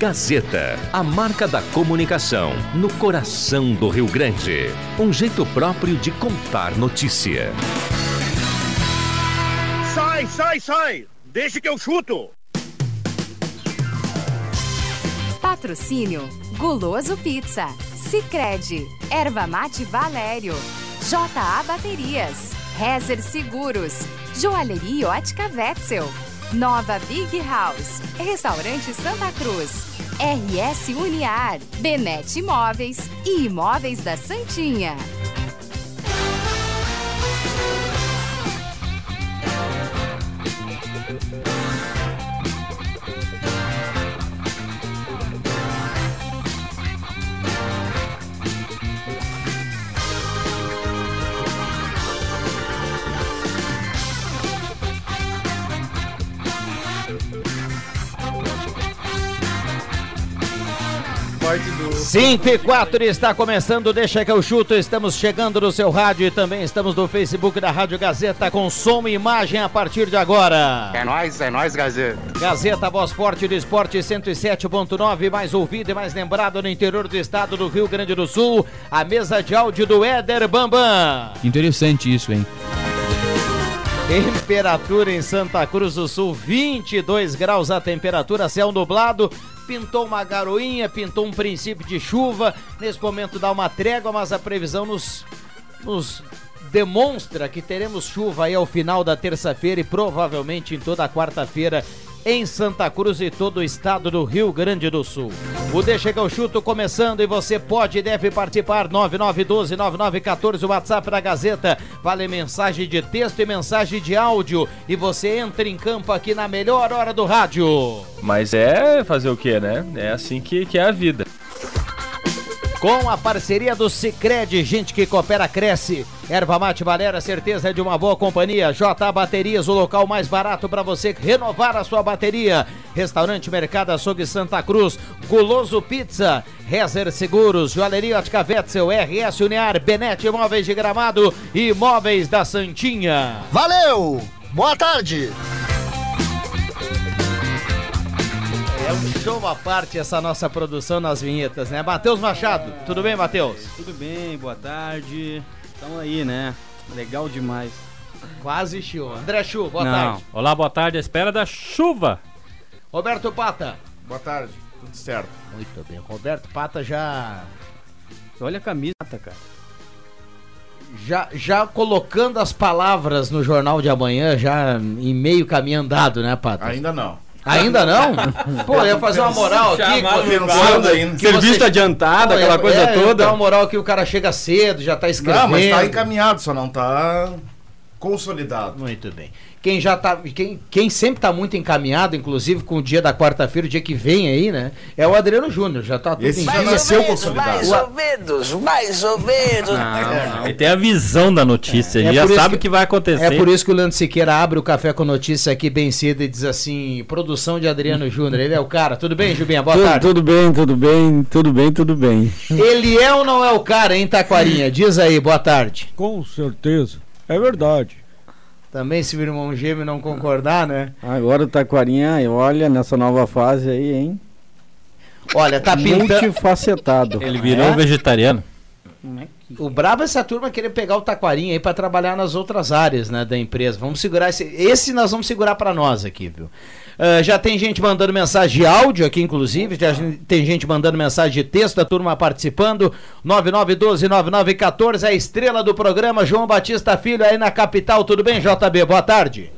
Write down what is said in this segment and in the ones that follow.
Gazeta, a marca da comunicação no coração do Rio Grande. Um jeito próprio de contar notícia. Sai, sai, sai! Deixa que eu chuto! Patrocínio Guloso Pizza, Sicredi, Erva Mate Valério, JA Baterias, Rezer Seguros, Joalheria Ótica Wetzel, Nova Big House, Restaurante Santa Cruz, RS Uniar, Benete Imóveis e Imóveis da Santinha. Parte do. 5 e 4 está começando, deixa que eu chuto. Estamos chegando no seu rádio e também estamos no Facebook da Rádio Gazeta com som e imagem a partir de agora. É nóis, é nóis, Gazeta. Gazeta Voz Forte do Esporte 107.9, mais ouvido e mais lembrado no interior do estado do Rio Grande do Sul. A mesa de áudio do Éder Bambam. Interessante isso, hein? Temperatura em Santa Cruz do Sul, 22 graus a temperatura, céu nublado. Pintou uma garoinha, pintou um princípio de chuva. Nesse momento dá uma trégua, mas a previsão nos, nos demonstra que teremos chuva aí ao final da terça-feira e provavelmente em toda a quarta-feira em Santa Cruz e todo o estado do Rio Grande do Sul. O Deixa que eu chuto começando e você pode e deve participar 99129914 o WhatsApp da Gazeta. Vale mensagem de texto e mensagem de áudio e você entra em campo aqui na melhor hora do rádio. Mas é fazer o que, né? É assim que, que é a vida. Com a parceria do Cicred, gente que coopera cresce. Erva Mate Valera, certeza de uma boa companhia. J Baterias, o local mais barato para você renovar a sua bateria. Restaurante Mercado Açougue Santa Cruz, Guloso Pizza, Rezer Seguros, Joalheria Ótica Wetzel, RS Uniar, Benete Imóveis de Gramado e Imóveis da Santinha. Valeu! Boa tarde! É um show à parte essa nossa produção nas vinhetas, né? Matheus Machado, tudo bem, Matheus? Tudo bem, boa tarde. Estamos aí, né? Legal demais. Quase show. André Chu, boa Não. tarde. Olá, boa tarde. À espera da chuva. Roberto Pata. Boa tarde, tudo certo. Muito bem, Roberto Pata já Olha a camisa, cara. já já colocando as palavras no jornal de amanhã, já em meio caminho andado, né, Pata? Ainda não. Ainda não? Pô, eu ia fazer uma moral aqui. Pensando ainda. Serviço você- adiantado, Pô, aquela é- coisa é, toda. Dá uma moral que o cara chega cedo, já tá escrevendo. Não, mas tá encaminhado, só não tá consolidado. Muito bem. Quem já tá. Quem, quem sempre tá muito encaminhado, inclusive com o dia da quarta-feira, o dia que vem aí, né? É o Adriano Júnior. Já tá tudo Esse em já dia. nasceu consolidado. Mais ou menos, mais ou menos. Não, Ele tem a visão da notícia. É Ele já por isso sabe o que- que vai acontecer. É por isso que o Leandro Siqueira abre o café com notícia aqui bem cedo e diz assim: produção de Adriano Júnior. Ele é o cara. Tudo bem, Jubinha? Boa Tudo, tarde. tudo bem, tudo bem, tudo bem, tudo bem. Ele é ou não é o cara, hein, Taquarinha? Diz aí, boa tarde. Com certeza. É verdade. Também se vira um irmão gêmeo não concordar, né? Agora o Taquarinha, olha, nessa nova fase aí, hein? Olha, tá pintando. Multifacetado. Ele virou É? vegetariano. O brabo é essa turma querer pegar o Taquarinha aí pra trabalhar nas outras áreas, né, da empresa. Vamos segurar esse. Esse nós vamos segurar pra nós aqui, viu? Ah, já tem gente mandando mensagem de áudio aqui, inclusive. Já tem gente mandando mensagem de texto, a turma participando. 9912-9914, a estrela do programa, João Batista Filho, aí na capital. Tudo bem, JB? Boa tarde.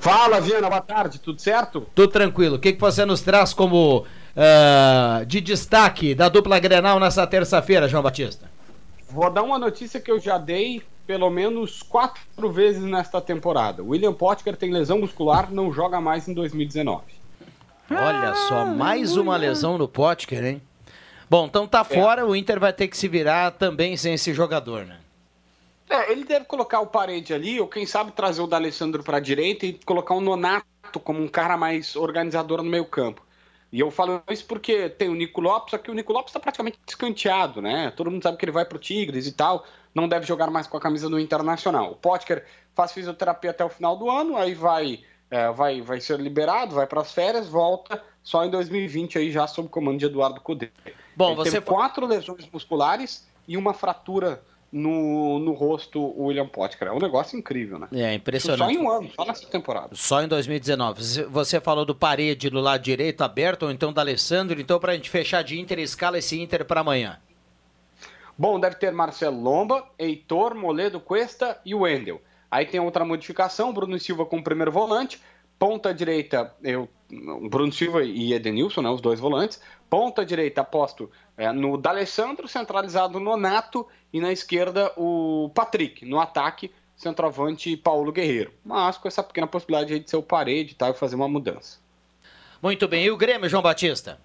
Fala, Viana, boa tarde, tudo certo? Tudo tranquilo. O que, que você nos traz como ah, de destaque da dupla Grenal nessa terça-feira, João Batista? Vou dar uma notícia que eu já dei pelo menos quatro vezes nesta temporada. William Potker tem lesão muscular, não joga mais em 2019. Olha só, mais uma lesão no Potker, hein? Bom, então tá fora, o Inter vai ter que se virar também sem esse jogador, né? É, ele deve colocar o parede ali, ou quem sabe trazer o D'Alessandro para a direita e colocar o Nonato como um cara mais organizador no meio campo. E eu falo isso porque tem o Nico Lopes, só que o Nico Lopes está praticamente escanteado, né? Todo mundo sabe que ele vai pro Tigres e tal, não deve jogar mais com a camisa do Internacional. O Potker faz fisioterapia até o final do ano, aí vai, é, vai, vai ser liberado, vai para as férias, volta só em 2020 aí já sob comando de Eduardo Cudê. Bom, Ele você teve quatro lesões musculares e uma fratura no, no rosto, o William Potker. É um negócio incrível, né? É impressionante. Só em um ano, só nessa temporada. Só em 2019. Você falou do parede no lado direito aberto, ou então da Alessandro. Então, pra gente fechar de Inter, escala esse Inter para amanhã. Bom, deve ter Marcelo Lomba, Heitor, Moledo, Cuesta e Wendel. Aí tem outra modificação, Bruno Silva com o primeiro volante, ponta direita, eu, Bruno Silva e Edenilson, né, os dois volantes. Ponta direita aposto é, no D'Alessandro, centralizado no Nato, e na esquerda o Patrick, no ataque, centroavante Paulo Guerreiro. Mas com essa pequena possibilidade de ser o parede e tal, e fazer uma mudança. Muito bem, e o Grêmio, João Batista?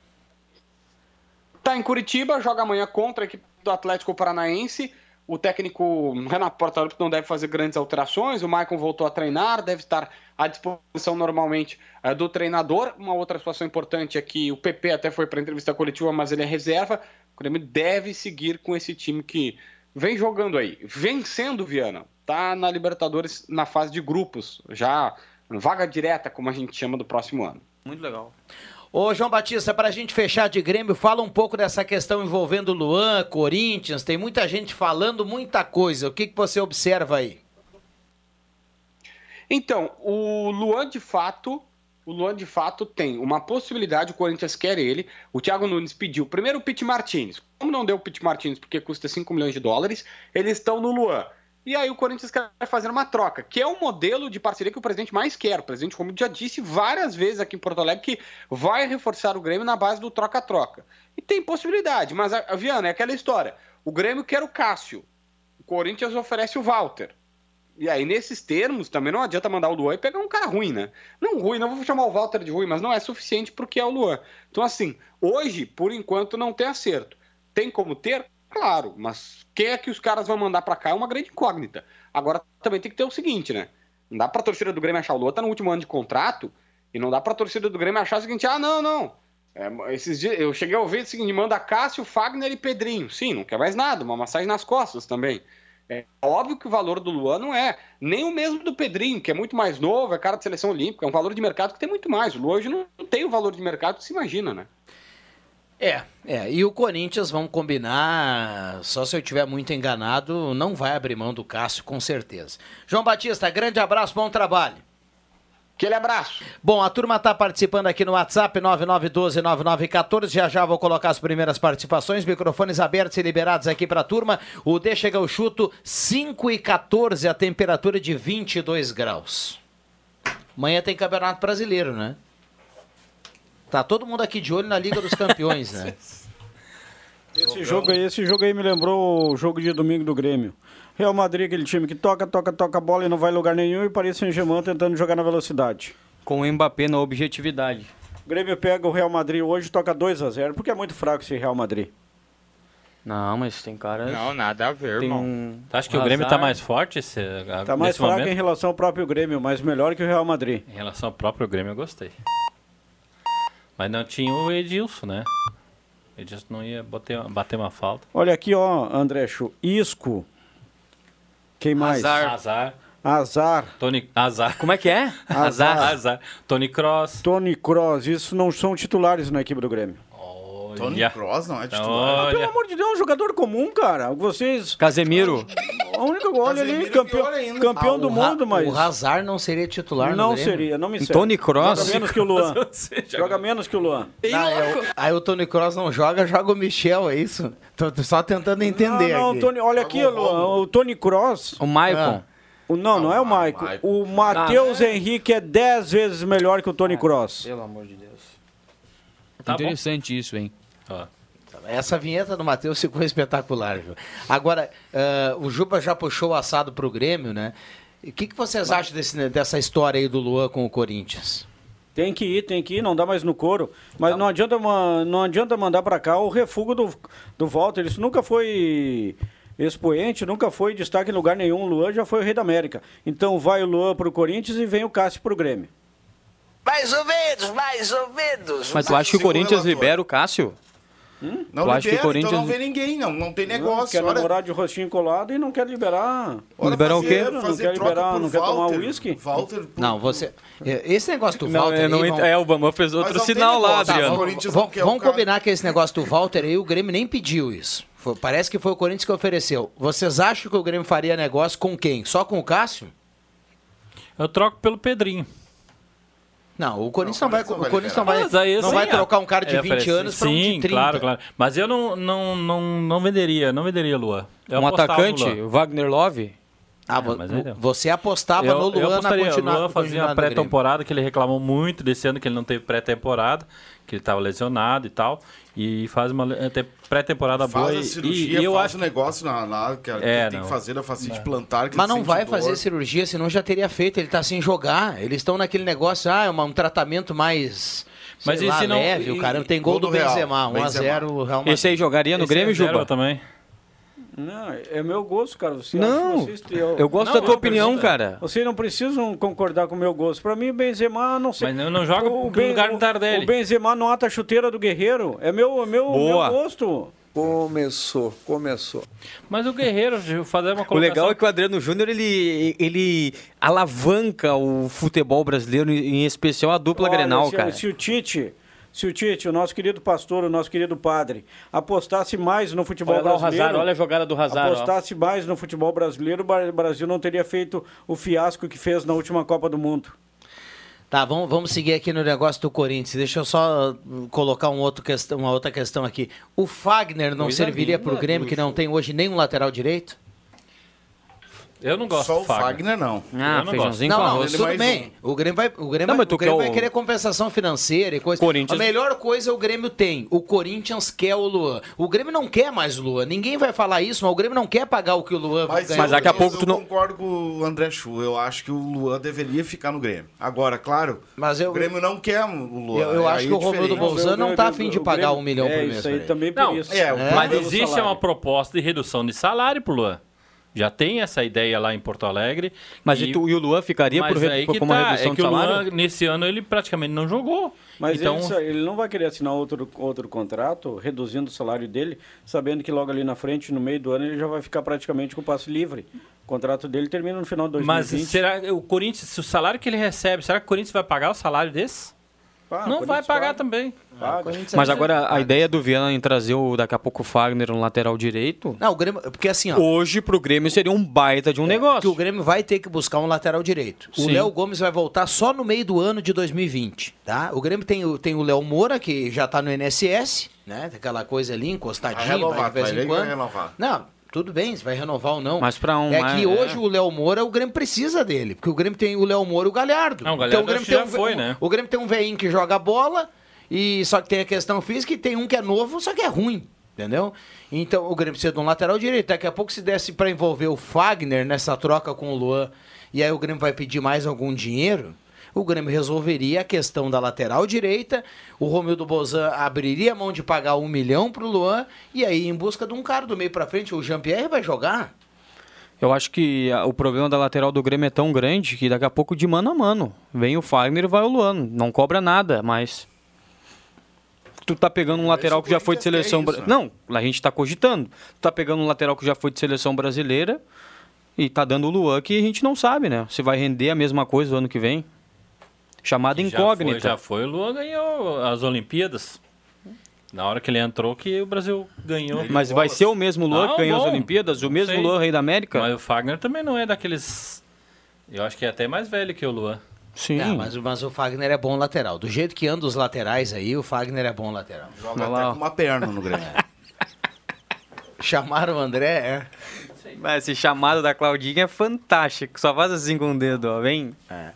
Tá em Curitiba, joga amanhã contra a equipe do Atlético Paranaense. O técnico Renato Portaluppi não deve fazer grandes alterações. O Maicon voltou a treinar, deve estar à disposição normalmente uh, do treinador. Uma outra situação importante é que o PP até foi para entrevista coletiva, mas ele é reserva. O Grêmio deve seguir com esse time que vem jogando aí, vencendo Viana. Tá na Libertadores na fase de grupos, já vaga direta, como a gente chama, do próximo ano. Muito legal. Ô, João Batista, para a gente fechar de Grêmio, fala um pouco dessa questão envolvendo Luan, Corinthians. Tem muita gente falando muita coisa. O que, que você observa aí? Então, o Luan de fato, o Luan de fato tem uma possibilidade, o Corinthians quer ele. O Thiago Nunes pediu primeiro o Pete Martinez. Como não deu o Pete Martinez porque custa 5 milhões de dólares, eles estão no Luan. E aí o Corinthians quer fazer uma troca, que é o modelo de parceria que o presidente mais quer. O presidente, como já disse várias vezes aqui em Porto Alegre, que vai reforçar o Grêmio na base do troca-troca. E tem possibilidade, mas, a, Viana, é aquela história. O Grêmio quer o Cássio, o Corinthians oferece o Walter. E aí, nesses termos, também não adianta mandar o Luan e pegar um cara ruim, né? Não ruim, não vou chamar o Walter de ruim, mas não é suficiente porque é o Luan. Então, assim, hoje, por enquanto, não tem acerto. Tem como ter? Claro, mas quem é que os caras vão mandar para cá é uma grande incógnita. Agora também tem que ter o seguinte, né? Não dá pra torcida do Grêmio achar o Lua tá no último ano de contrato e não dá pra torcida do Grêmio achar o seguinte, ah, não, não. É, esses dias, eu cheguei a ouvir o seguinte, manda Cássio, Fagner e Pedrinho. Sim, não quer mais nada, uma massagem nas costas também. É óbvio que o valor do Luan não é nem o mesmo do Pedrinho, que é muito mais novo, é cara de seleção olímpica, é um valor de mercado que tem muito mais. O Luan hoje não tem o valor de mercado que se imagina, né? É, é. E o Corinthians, vamos combinar, só se eu estiver muito enganado, não vai abrir mão do Cássio, com certeza. João Batista, grande abraço, bom trabalho. Aquele abraço. Bom, a turma está participando aqui no WhatsApp 99129914. Já já vou colocar as primeiras participações. Microfones abertos e liberados aqui para a turma. O D chega ao chuto 5 e 14, a temperatura de 22 graus. Amanhã tem Campeonato Brasileiro, né? Tá todo mundo aqui de olho na Liga dos Campeões, né? Esse jogo, aí, esse jogo aí me lembrou o jogo de domingo do Grêmio. Real Madrid, aquele time que toca, toca, toca a bola e não vai em lugar nenhum, e Paris Saint-Germain tentando jogar na velocidade. Com o Mbappé na objetividade. O Grêmio pega o Real Madrid hoje toca 2 a 0 porque é muito fraco esse Real Madrid. Não, mas tem cara. Não, nada a ver, irmão. Um... Acho que o Grêmio tá mais forte esse, Tá mais fraco momento? em relação ao próprio Grêmio, mas melhor que o Real Madrid. Em relação ao próprio Grêmio, eu gostei. Mas não tinha o Edilson, né? O Edilson não ia bater, bater uma falta. Olha aqui, ó, André Chu. Isco. Quem mais? Azar. Azar. Azar. Tony Azar. Como é que é? Azar. Azar. Tony Cross. Tony Cross. Isso não são titulares na equipe do Grêmio. Tony Cross não é titular. Olha. Pelo amor de Deus, é um jogador comum, cara. Vocês. Casemiro. A única olha ali, campeão, campeão Ah, do o mundo, mas. O Hazard não seria titular Não Grêmio? seria, não me serve. Tony Cross? Joga menos que o Luan. Joga- menos que o Luan. Ah, é o- aí o Tony Cross não joga, joga o Michel, é isso? Tô, tô só tentando entender Não, não, aqui. Tony, olha aqui, Luan. O Tony Cross. O Maicon. O, não, não é o Maicon. O Matheus Henrique é 10 vezes melhor que o Tony Cross. Pelo amor de Deus. Tá bom. Interessante isso, hein? Ó. Essa vinheta do Matheus ficou espetacular, viu? Agora, ah, o Juba já puxou o assado pro Grêmio, né? O que, que vocês acham desse- dessa história aí do Luan com o Corinthians? Tem que ir, tem que ir, não dá mais no couro. Mas não, adianta, ma- não adianta mandar pra cá o refugo do, do Walter. Isso nunca foi expoente, nunca foi destaque em lugar nenhum. O Luan já foi o rei da América. Então vai o Luan pro Corinthians e vem o Cássio pro Grêmio. Mais ou menos, mais ou menos. Mas tu acha que o Corinthians libera o Cássio? Não Tu libera, o Corinthians- então não vê ninguém, não, não tem negócio. Quer Olha, namorar de rostinho colado e não quer liberar. olha, liberar o fazer- quê? Não fazer quer troca liberar, por não quer tomar Walter. uísque? Walter, por- Não, você. Esse negócio do Não, Walter. não aí, vão- é, o Bambam fez outro não tem sinal lá, Tá, Adriano. o vamos vamos- não quer vamos combinar que esse negócio do Walter aí, o Grêmio nem pediu isso. Foi- parece que foi o Corinthians que ofereceu. Vocês acham que o Grêmio faria negócio com quem? Só com o Cássio? Eu troco pelo Pedrinho. Não, o Corinthians não, vai, o vai Corinthians não vai, não assim, vai é- trocar um cara de é 20 oferecer. anos para um de Sim, 30. claro, claro. Mas eu não, não, não, não venderia, não venderia Luan. Eu um apostava no atacante, o Wagner Love. Ah, não. você apostava eu, no eu Luan na apostaria, continua, o Luan fazia continuidade uma pré-temporada que ele reclamou muito desse ano que ele não teve pré-temporada, que ele estava lesionado e tal, e faz uma te- pré-temporada boa. Faz a e- cirurgia, e, eu faz acho o negócio na, na, que, que É, tem não. que fazer da facite plantar. Que Mas não vai dor. fazer cirurgia, senão já teria feito. Ele tá sem jogar. Eles estão naquele negócio, ah, é um tratamento mais. Mas e lá, se não- leve. e- o cara tem gol, gol do do Benzema, 1x0 o Real Madrid. Esse aí jogaria no Esse Grêmio, é Juba? também. Não, é meu gosto, cara. Você Não, eu, eu gosto Não, da tua não, opinião, pergunta. cara. Vocês não precisam concordar com o meu gosto. Pra mim, o Benzema não sei. Mas não, não joga o, no Ben- lugar do o- Tardelli. O Benzema nota a chuteira do Guerreiro. É meu, é meu, Boa. meu gosto. Começou, começou. Mas o Guerreiro, fazer uma O colocação... legal é que o Adriano Júnior ele, ele alavanca o futebol brasileiro, em especial a dupla Olha, Grenal, se, cara. Se o Tite, se o Tite, o nosso querido pastor, o nosso querido padre, apostasse mais no futebol Olha brasileiro. Hazard, olha a jogada do Hazard, ó. Apostasse mais no futebol brasileiro, o Brasil não teria feito o fiasco que fez na última Copa do Mundo. Tá, vamos, vamos seguir aqui no negócio do Corinthians. Deixa eu só uh, colocar um outro questão, uma outra questão aqui. O Fagner não Coisa serviria para o Grêmio, que não tem hoje nenhum lateral direito? Eu não gosto Só do o Fagner, não. Ah, Eu não feijãozinho Não, com não, arroz. tudo bem. O Grêmio vai, o Grêmio, Não, vai, o Grêmio quer vai o- querer compensação financeira e coisa. Corinthians- A melhor coisa o Grêmio tem. O Corinthians quer o Luan. O Grêmio não quer mais o Luan. Ninguém vai falar isso, mas o Grêmio não quer pagar o que o Luan Mas, ganha. Mas daqui a eu, pouco eu tu não- concordo com o André Chu. Eu acho que o Luan deveria ficar no Grêmio. Agora, claro, Mas eu, o Grêmio não quer o Luan. Eu- eu acho é que o Romildo. Bolzano não tá afim de o pagar Grêmio- um milhão por é, mês Isso aí também por Não, isso. é, o Mas existe uma proposta de redução de salário pro Luan. Já tem essa ideia lá em Porto Alegre. Mas e, tu, e o Luan ficaria mas por, re- aí por que como uma tá, redução é que de o salário? Luan, nesse ano, ele praticamente não jogou. Mas então, ele, ele não vai querer assinar outro, outro contrato, reduzindo o salário dele, sabendo que logo ali na frente, no meio do ano, ele já vai ficar praticamente com o passe livre. O contrato dele termina no final de mas 2020. será que o Corinthians, se o salário que ele recebe, será que o Corinthians vai pagar o salário desse? Ah, não o vai pagar paga. também. Paga. Mas agora a ideia do Viana em trazer o, daqui a pouco o Fagner no lateral direito, Não, o Grêmio. Porque assim, ó. hoje pro Grêmio seria um baita de um Que negócio. o Grêmio vai ter que buscar um lateral direito. O Sim. Léo Gomes vai voltar só no meio do ano de 2020, tá? O Grêmio tem, o- tem o Léo Moura, que já tá no NSS, né? Tem aquela coisa ali, Vai encostadinho, renovar, vai de vez vai em que quando. renovar. Não, tudo bem, se vai renovar ou não. Mas pra um- É que é- hoje o Léo Moura, o Grêmio precisa dele. Porque o Grêmio tem o Léo Moura e o Galhardo. Não, o Galhardo então, o Grêmio tem já um, foi, né? O Grêmio tem um veinho que joga bola, e só que tem a questão física, e tem um que é novo, só que é ruim. Entendeu? Então o Grêmio precisa de um lateral direito. Daqui a pouco, se desse pra envolver o Fagner nessa troca com o Luan, e aí o Grêmio vai pedir mais algum dinheiro, o Grêmio resolveria a questão da lateral direita, o Romildo Bozan abriria a mão de pagar um milhão pro Luan, e aí em busca de um cara do meio pra frente, o Jean-Pierre vai jogar. Eu acho que a- o problema da lateral do Grêmio é tão grande que daqui a pouco de mano a mano. Vem o Fagner e vai o Luan. Não cobra nada, mas. Tu tá pegando um lateral que já foi de seleção. isso, né? Não, a gente tá cogitando. Tu tá pegando um lateral que já foi de seleção brasileira e tá dando o Luan que a gente não sabe, né? Se vai render a mesma coisa o ano que vem. Chamada Já incógnita. foi, já foi, o Luan ganhou as Olimpíadas. Na hora que ele entrou, que o Brasil ganhou. Mas vai ser o mesmo Luan Não, que ganhou as bom. Olimpíadas? O mesmo sei. Luan, rei da América? Mas o Fagner também não é daqueles. Eu acho que é até mais velho que o Luan. Sim. É, mas, mas o Fagner é bom lateral. Do jeito que anda os laterais aí, o Fagner é bom lateral. Joga Vai lá, até com uma perna no Grêmio. Chamaram o André, é. Mas esse chamado da Claudinha é fantástico. Só faz assim com o dedo, ó. Vem. É,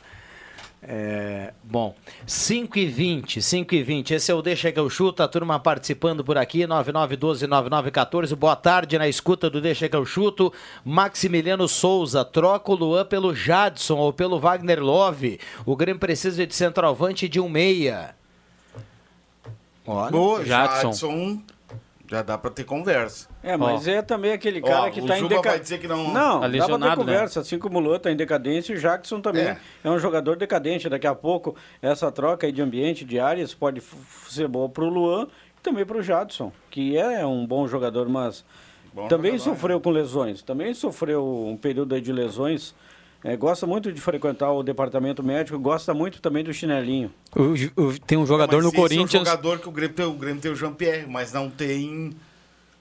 bom, 5 e 20, 5 e 20. Esse é o Deixa que eu chuto, a turma participando por aqui, 9912-9914. Boa tarde na escuta do Deixa que eu chuto. Maximiliano Souza, troca o Luan pelo Jadson ou pelo Wagner Love. O Grêmio precisa de centroavante de um meia. Olha, Boa, Jadson. Jadson. Já dá pra ter conversa. É, mas é também aquele cara Ó, que o tá em Juba vai decadência. dizer que não- Não, Tá dá pra ter lesionado, conversa. Assim como o Luan tá em decadência, o Jackson também É. é. um jogador decadente. Daqui a pouco, essa troca aí de ambiente, de áreas, pode f- f- ser boa pro Luan também para o Jadson, que é um bom jogador, mas Bom também jogador, sofreu com lesões. Também sofreu um período aí de lesões. É, gosta muito de frequentar o departamento médico, gosta muito também do chinelinho. O- o- tem um jogador Mas no esse É um Corinthians. jogador que o Grêmio tem, o Grêmio tem o Jean-Pierre, mas não tem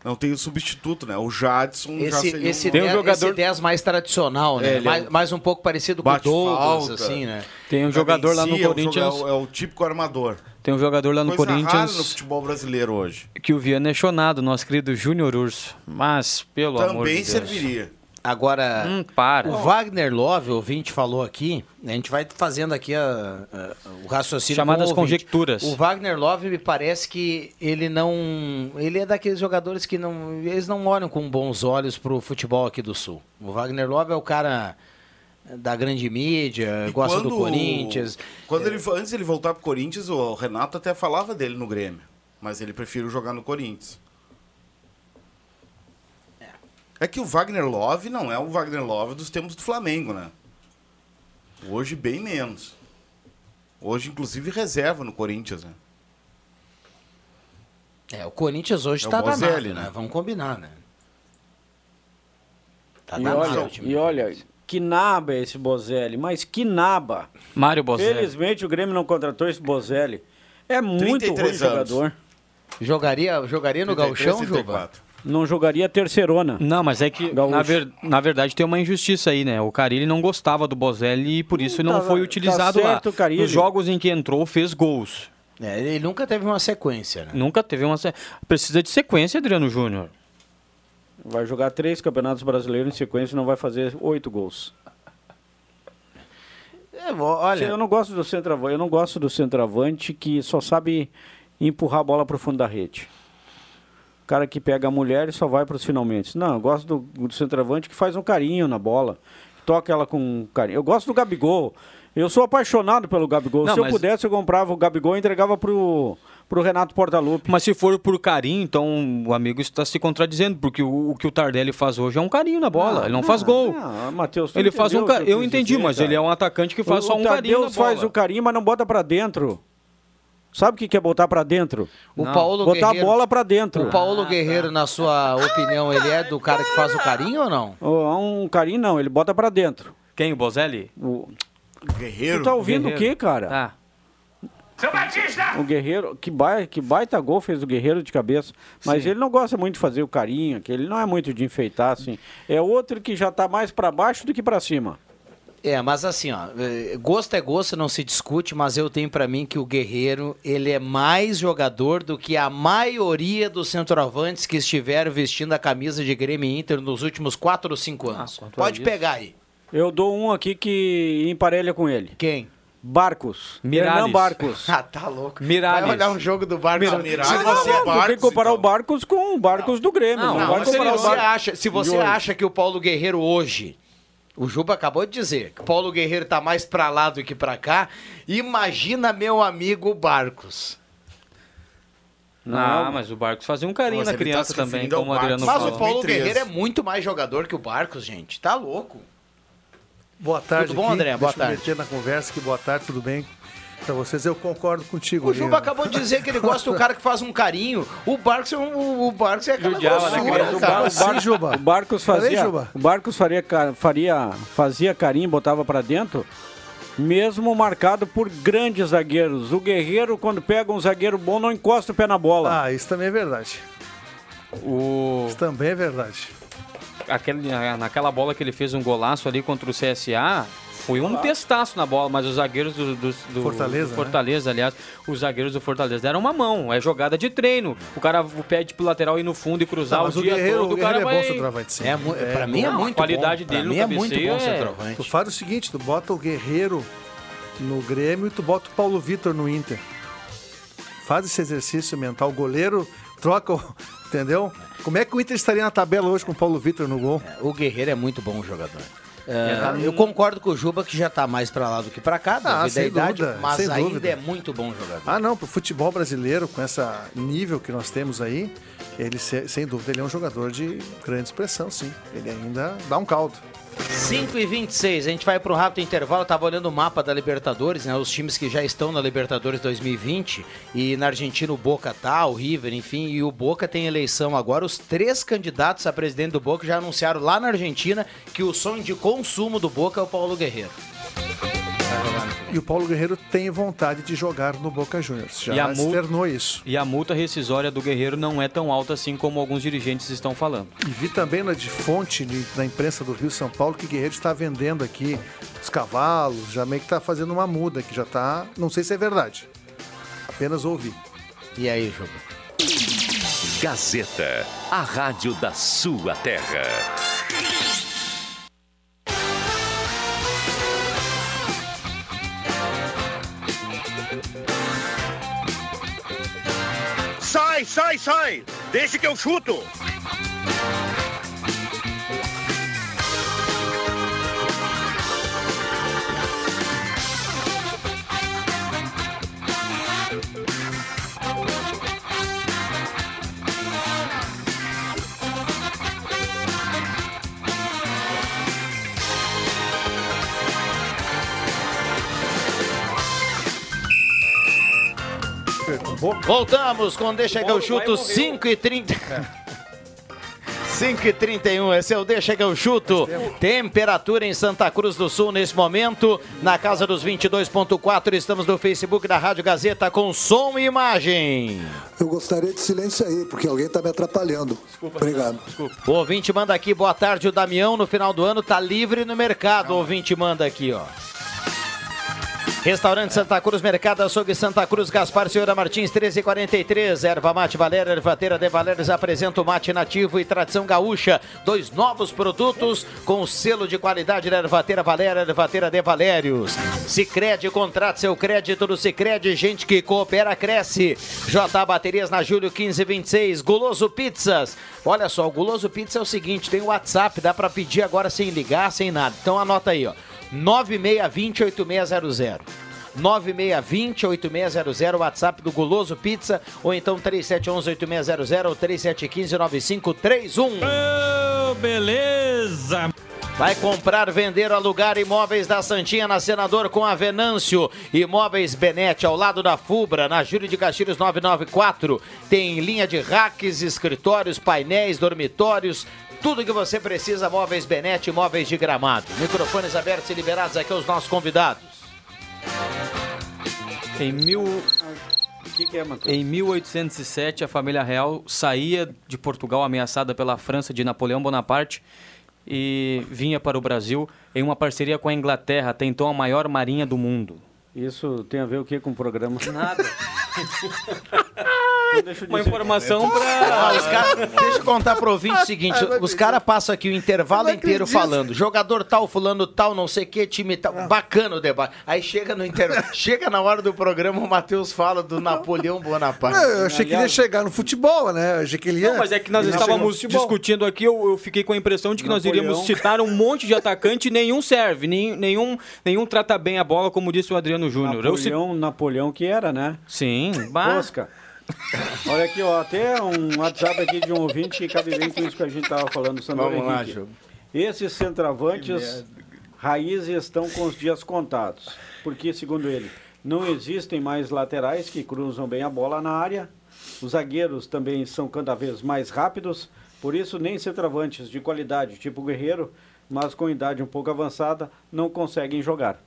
não tem o substituto, né? O Jadson já Esse, seria esse, um... 10, esse 10 mais tradicional, né? É, é mais, um- mais um pouco parecido com o Douglas, falta. assim, né? Tem um jogador lá no Cadencia, é o Corinthians. joga- É o, típico armador. Tem um jogador lá no Coisa rara no Corinthians futebol brasileiro hoje. que o Viana é chonado, nosso querido Júnior Urso. Mas, pelo amor de Também Deus. serviria. Agora, Hum, para. o Wagner Love, o ouvinte falou aqui, a gente vai fazendo aqui a- a- o raciocínio. Chamadas com o conjecturas. O Wagner Love me parece que ele não. Ele é daqueles jogadores que não. Eles não olham com bons olhos pro futebol aqui do Sul. O Wagner Love é o cara da grande mídia, E gosta do quando- Corinthians. Quando ele, antes ele voltar pro Corinthians, o Renato até falava dele no Grêmio. Mas ele prefere jogar no Corinthians. É que o Wagner Love não é o Wagner Love dos tempos do Flamengo, né? Hoje bem menos. Hoje, inclusive, reserva no Corinthians, né? É, o Corinthians hoje É o tá Bozelli, danado, né? né? Vamos combinar, né? Tá e, danado olha, e olha, que naba é esse Bozelli, mas que naba. Mário Bozelli. Felizmente o Grêmio não contratou esse Bozelli. É muito ruim 33 anos. jogador. Jogaria, jogaria no 33, Gauchão, Juba? 34. Não jogaria terceirona. Não, mas é que, na, ver- na verdade, tem uma injustiça aí, né? O Carilli não gostava do Bozelli e por isso ele não Tá- foi tá utilizado certo, lá. Carille. Nos jogos em que entrou, fez gols. É, ele nunca teve uma sequência, né? Nunca teve uma. se- Precisa de sequência, Adriano Júnior. Vai jogar três campeonatos brasileiros em sequência e não vai fazer oito gols. É, olha, Eu não gosto do centroavante, eu não gosto do centroavante que só sabe empurrar a bola para o fundo da rede. Cara que pega a mulher e só vai para os finalmente. Não, eu gosto do, do centroavante que faz um carinho na bola, toca ela com carinho. Eu gosto do Gabigol. Eu sou apaixonado pelo Gabigol. Não, Se eu mas- pudesse, eu comprava o Gabigol e entregava pro, pro Renato Portaluppi. Mas se for por carinho, então o amigo está se contradizendo, porque o, o que o Tardelli faz hoje é um carinho na bola. ele não faz gol. Não, Matheus, ele faz um ca... Eu entendi, dizer, mas cara. ele é um atacante que faz o, só um o carinho na Tadeu faz bola. o carinho, mas não bota pra dentro. Sabe o que é botar pra dentro? o Paulo Botar Guerreiro, a bola pra dentro. O Paulo Guerreiro, na sua opinião, ele é do cara que faz o carinho ou não? Um carinho não, ele bota pra dentro. Quem, o Bozelli? O... Guerreiro. Tu tá ouvindo Guerreiro. o que, cara? Tá. O Guerreiro, que baita, que baita gol fez o Guerreiro de cabeça. Mas ele não gosta muito de fazer o carinho, que ele não é muito de enfeitar, assim. É outro que já tá mais pra baixo do que pra cima. É, mas assim, ó, eh, gosto é gosto, não se discute, mas eu tenho pra mim que o Guerreiro, ele é mais jogador do que a maioria dos centroavantes que estiveram vestindo a camisa de Grêmio e Inter nos últimos 4 ou 5 anos. quanto Pode isso. pegar aí. Eu dou um aqui que emparelha com ele. Quem? Barcos. Miralles. Hernan Barcos. Ah, tá louco. Miralles. Vai olhar um jogo do Barcos. Não, Miralles Se não, você, não, Tu tem Barcos, que comparar então. o Barcos com o Barcos do Grêmio. Não, Não, não, mas se você, Barcos acha, se você acha que o Paulo Guerreiro hoje, o Juba acabou de dizer, que o Paulo Guerreiro tá mais pra lá do que pra cá, imagina meu amigo Barcos. Ah, mas o Barcos fazia um carinho na tá criança se também, como o Adriano Mas Barcos. o falou. Paulo 2013. Guerreiro é muito mais jogador que o Barcos, gente. Tá louco. Boa tarde. Tudo bom, aqui. André? Boa Deixa eu tarde. meter na conversa que boa tarde, tudo bem pra vocês? Eu concordo contigo. O Juba acabou de dizer que ele gosta do cara que faz um carinho. O Barcos é, um, o Barcos é aquela Judiava, né, grossura, cara. O, Bar- Sim, Juba. o Barcos Falei, fazia, Juba. o Barcos faria, faria, fazia carinho, botava pra dentro, mesmo marcado por grandes zagueiros. O Guerreiro, quando pega um zagueiro bom, não encosta o pé na bola. Ah, isso também é verdade. O... Isso também é verdade. Aquele, naquela bola que ele fez um golaço ali contra o CSA, foi um testaço na bola, mas os zagueiros do, do, do- Fortaleza, do né? Fortaleza, aliás, os zagueiros do Fortaleza deram uma mão, é jogada de treino. O cara pede pro lateral ir no fundo e cruzar Não, o mas o dia Guerreiro, todo, o o cara Guerreiro é vai... bom centroavante, sim. É, mu- pra mim é Não, a muito qualidade bom. dele pra no mim é muito bom cabeceio é- Tu centroavante. faz o seguinte, tu bota o Guerreiro no Grêmio e tu bota o Paulo Vitor no Inter. Faz esse exercício mental. O goleiro troca, o- entendeu? Como é que o Inter estaria na tabela hoje com o Paulo Vitor no gol? O Guerreiro é muito bom jogador. É, eu concordo com o Juba que já tá mais pra lá do que pra cá, Ah, idade, dúvida, mas sem ainda dúvida. é muito bom jogador. Ah, não, pro futebol brasileiro, com esse nível que nós temos aí, ele, se- sem dúvida, ele é um jogador de grande expressão, sim. Ele ainda dá um caldo. 5 e 26 a gente vai para um rápido intervalo. Eu tava olhando o mapa da Libertadores, né? Os times que já estão na Libertadores 2020. E na Argentina o Boca tá, o River, enfim. E o Boca tem eleição agora. Os três candidatos a presidente do Boca já anunciaram lá na Argentina que o sonho de consumo do Boca é o Paulo Guerreiro. E o Paulo Guerreiro tem vontade de jogar no Boca Juniors. Já E a multa- externou isso. E a multa rescisória do Guerreiro não é tão alta assim como alguns dirigentes estão falando. E vi também na de fonte de- da imprensa do Rio São Paulo que Guerreiro está vendendo aqui os cavalos, já meio que está fazendo uma muda, que já está. Não sei se é verdade. Apenas ouvi. E aí, Juba? Gazeta, a rádio da sua terra. Sai, sai! Deixa que eu chuto! Voltamos com Deixa que eu chuto 5 e 30. 5 e 31, esse é o Deixa que eu chuto. Temperatura em Santa Cruz do Sul nesse momento, na casa dos 22.4. Estamos no Facebook da Rádio Gazeta com som e imagem. Eu gostaria de silêncio aí, porque alguém está me atrapalhando. Obrigado. O ouvinte manda aqui, boa tarde, o Damião no final do ano tá livre no mercado. O ouvinte manda aqui, ó. Restaurante Santa Cruz, Mercado Açougue Santa Cruz, Gaspar Senhora Martins, 1343. Erva Mate Valéria, Ervateira de Valérios apresenta o mate nativo e tradição gaúcha. Dois novos produtos com o selo de qualidade da Ervateira Valéria, Ervateira de Valérios. Sicredi, contrate seu crédito do Sicredi, gente que coopera, cresce. J Baterias na Júlio 1526. Guloso Pizzas. Olha só, o Guloso Pizza é o seguinte, tem o WhatsApp, dá pra pedir agora sem ligar, sem nada. Então anota aí, ó. 9620-8600. 9620-8600, WhatsApp do Guloso Pizza, ou então 3711-8600 ou 3715-9531. beleza! Vai comprar, vender, alugar imóveis da Santinha na Senador com a Venâncio. Imóveis Benete, ao lado da Fubra, na Júlio de Castilhos 994. Tem linha de racks, escritórios, painéis, dormitórios. Tudo que você precisa, móveis Benete, móveis de gramado. Microfones abertos e liberados aqui aos nossos convidados. Em mil... Que, que é? Em 1807, a família real saía de Portugal ameaçada pela França de Napoleão Bonaparte e vinha para o Brasil em uma parceria com a Inglaterra, até então a maior marinha do mundo. Isso tem a ver o que com o programa? Nada. Uma informação pra- Ah, os cara- deixa eu contar pro ouvinte o seguinte: os caras passam aqui o intervalo inteiro falando. Jogador tal, fulano tal, não sei o que, time tal. Bacana o debate. Aí chega no intervalo, chega na hora do programa, o Matheus fala do Napoleão Bonaparte. Não, eu achei que ele ia chegar no futebol, né? Eu achei que ele ia. Não, mas é que nós estávamos discutindo aqui, eu, eu fiquei com a impressão de que nós Napoleão. iríamos citar um monte de atacante e nenhum serve, nenhum, nenhum trata bem a bola, como disse o Adriano Júnior. Eu Napoleão, Napoleão que era, né? Sim, bah. Olha aqui, ó, até um WhatsApp aqui de um ouvinte que cabe bem com isso que a gente tava falando, Sandro Vamos lá, Henrique. Ju. Esses centroavantes raízes estão com os dias contados, porque, segundo ele, não existem mais laterais que cruzam bem a bola na área, os zagueiros também são cada vez mais rápidos, por isso nem centroavantes de qualidade, tipo Guerreiro, mas com idade um pouco avançada, não conseguem jogar.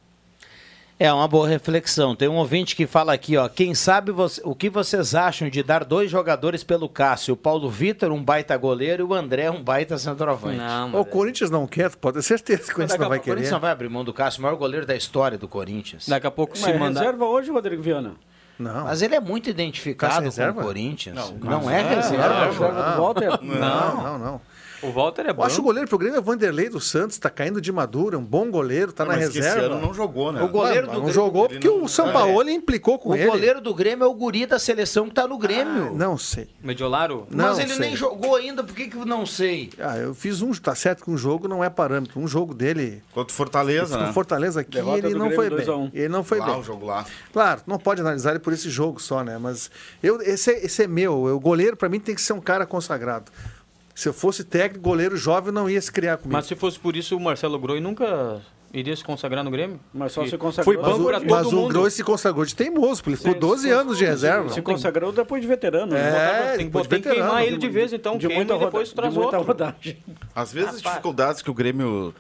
É uma boa reflexão. Tem um ouvinte que fala aqui, ó. Quem sabe você- o que vocês acham de dar dois jogadores pelo Cássio? O Paulo Vitor, um baita goleiro, e o André, um baita centroavante. O Corinthians não quer, pode ter certeza que o Corinthians não vai O Corinthians querer. não vai abrir mão do Cássio, o maior goleiro da história do Corinthians. Daqui a pouco Mas é reserva hoje, Rodrigo Viana? Não. Mas ele é muito identificado Cássio com o Corinthians. Não, Não, é não, reserva. não, não. do Walter? Não, não, não. O Walter é Eu acho o goleiro pro Grêmio é o Vanderlei dos Santos, tá caindo de madura, um bom goleiro, tá Não, na mas que esse reserva. ano não jogou, né? O goleiro Mas do não Grêmio- jogou porque o Ele Sampaoli implicou com O ele. goleiro do Grêmio é o guri da seleção que tá no Grêmio. Não sei. Mediolaro? Mas Não ele sei. nem jogou ainda, por que que eu não sei? Ah, eu fiz um, tá certo que um jogo não é parâmetro. Um jogo dele. Contra o Fortaleza, né? o Fortaleza aqui, Derrota ele do não Grêmio foi 2 a bem. 1. Ele não foi Lá, bem. o jogo lá. Claro, não pode analisar ele por esse jogo só, né? Mas eu, esse, é- esse é meu. O goleiro, pra mim, tem que ser um cara consagrado. Se eu fosse técnico, goleiro jovem não ia se criar comigo. Mas se fosse por isso, o Marcelo Groi nunca iria se consagrar no Grêmio? Mas só E se consagrou- Foi Mas banco o, pra todo mas o mundo. Groi se consagrou de teimoso, porque ele ficou Se- 12 se- anos de reserva. Se consagrou depois de veterano. né? É, tem que, depois tem que veterano, queimar de ele de vez, então. de queima muita e depois roda- traz de muita outro. rodagem. Às vezes as dificuldades que o Grêmio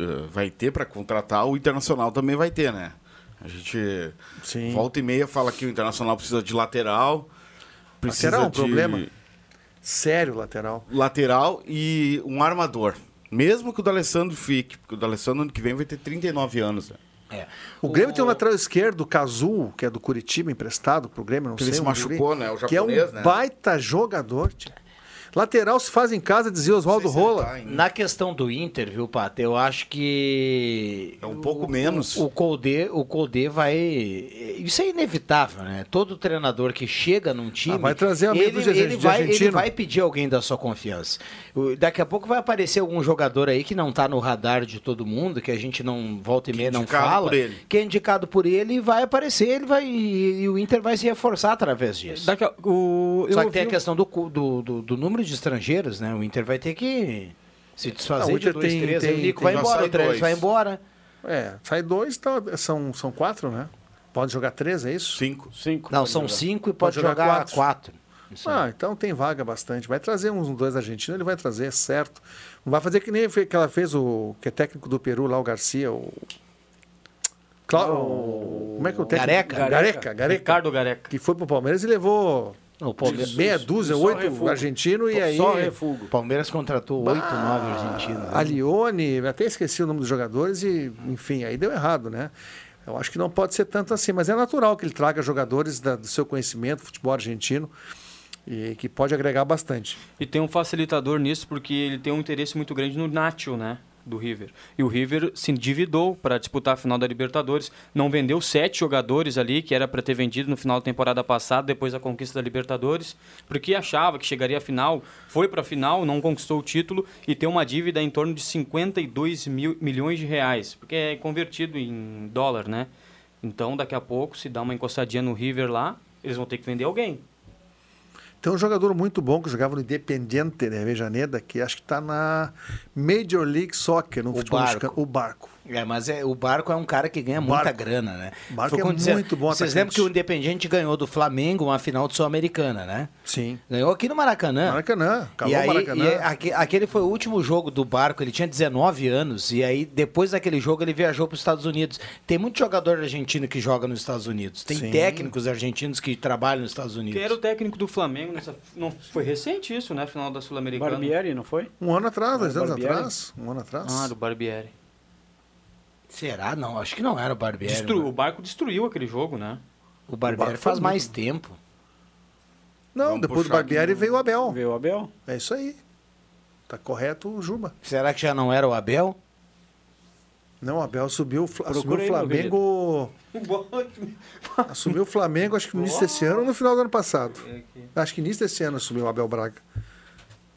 eh, vai ter para contratar, o Internacional também vai ter, né? A gente volta e meia fala que o Internacional precisa de lateral. Precisa Lateral é um de problema. Sério, lateral. lateral e um armador. Mesmo que o D'Alessandro fique, porque o D'Alessandro ano que vem vai ter 39 anos. né? O Grêmio tem um lateral esquerdo, o Kazu, que é do Curitiba, emprestado pro Grêmio, não Que sei. ele se um machucou, né? O Que é um japonês, né? baita jogador, tio. Lateral se faz em casa, dizia Oswaldo Rola. Na questão do Inter, viu, Pato, eu acho que. É um pouco menos. O Colde, o Colde vai. Isso é inevitável, né? Todo treinador que chega num time. Ah, vai trazer amigo ele, de- ele de vai, ele vai pedir alguém da sua confiança. O- Daqui a pouco vai aparecer algum jogador aí que não tá no radar de todo mundo, que a gente não volta e meia não fala. por ele. Que é indicado por ele e vai aparecer, ele vai. E, e o Inter vai se reforçar através disso. Daqui a- o, eu Só que ouvi tem a questão do, do, do, do número de estrangeiros, né? O Inter vai ter que se desfazer Não, o de Inter dois, tem- três. tem- o Nico tem- vai embora, o dois. vai embora. É, sai dois, então são, são quatro, né? Pode jogar três, é isso? Cinco. Cinco. Não, são cinco e pode, jogar, quatro. Isso aí. Ah, então tem vaga bastante. Vai trazer uns dois argentinos, ele vai trazer, é certo. Não vai fazer que nem que ela fez o que é técnico do Peru lá, o Garcia, o. Clau- o- Como é que é o técnico? Gareca. Gareca, Gareca. Ricardo Gareca. Que foi pro Palmeiras e levou O Palmeiras- meia dúzia, oito refugo. argentino e aí. Só refugo. O Palmeiras contratou oito, nove argentinos. né? A Lione, até esqueci o nome dos jogadores e, enfim, aí deu errado, né? Eu acho que não pode ser tanto assim, mas é natural que ele traga jogadores da- do seu conhecimento, futebol argentino, e que pode agregar bastante. E tem um facilitador nisso, porque ele tem um interesse muito grande no Nacho, né? Do River. E o River se endividou para disputar a final da Libertadores. Não vendeu sete jogadores ali, que era para ter vendido no final da temporada passada, depois da conquista da Libertadores, porque achava que chegaria à final. Foi para a final, não conquistou o título e tem uma dívida em torno de 52 mil, milhões de reais, porque é convertido em dólar, né? Então, daqui a pouco, se dá uma encostadinha no River lá, eles vão ter que vender alguém. Tem um jogador muito bom que jogava no Independiente de Avejaneda, que acho que está na Major League Soccer, no futebol Barco. mexicano. O Barco. É, mas é, o Barco é um cara que ganha muita Barco. grana, né? Barco Foi é dizer, muito bom Vocês lembram que o Independiente ganhou do Flamengo uma final de Sul-Americana, né? Sim. Ganhou aqui no Maracanã. Maracanã, acabou e aí, o Maracanã. e aí, aquele foi o último jogo do Barco, ele tinha 19 anos, e aí depois daquele jogo ele viajou para os Estados Unidos. Tem muito jogador argentino que joga nos Estados Unidos, tem Sim. técnicos argentinos que trabalham nos Estados Unidos. Quem era o técnico do Flamengo nessa. Não, foi recente isso, né? Final da Sul-Americana. Barbieri, não foi? Um ano atrás, dois anos Barbieri? atrás. Um ano atrás. Ah, do Barbieri. Será? Não, acho que não era o Barbieri. Destru- mano. O barco destruiu aquele jogo, né? O Barbieri faz mais muito- tempo. Não, Vamos depois do Barbieri veio o Abel. Veio o Abel. É isso aí. Tá correto o Juba. Será que já não era o Abel? Não, o Abel subiu, assumiu o Flamengo. Assumiu o Flamengo, acho que no início desse ano ou no final do ano passado. Acho que início desse ano assumiu o Abel Braga.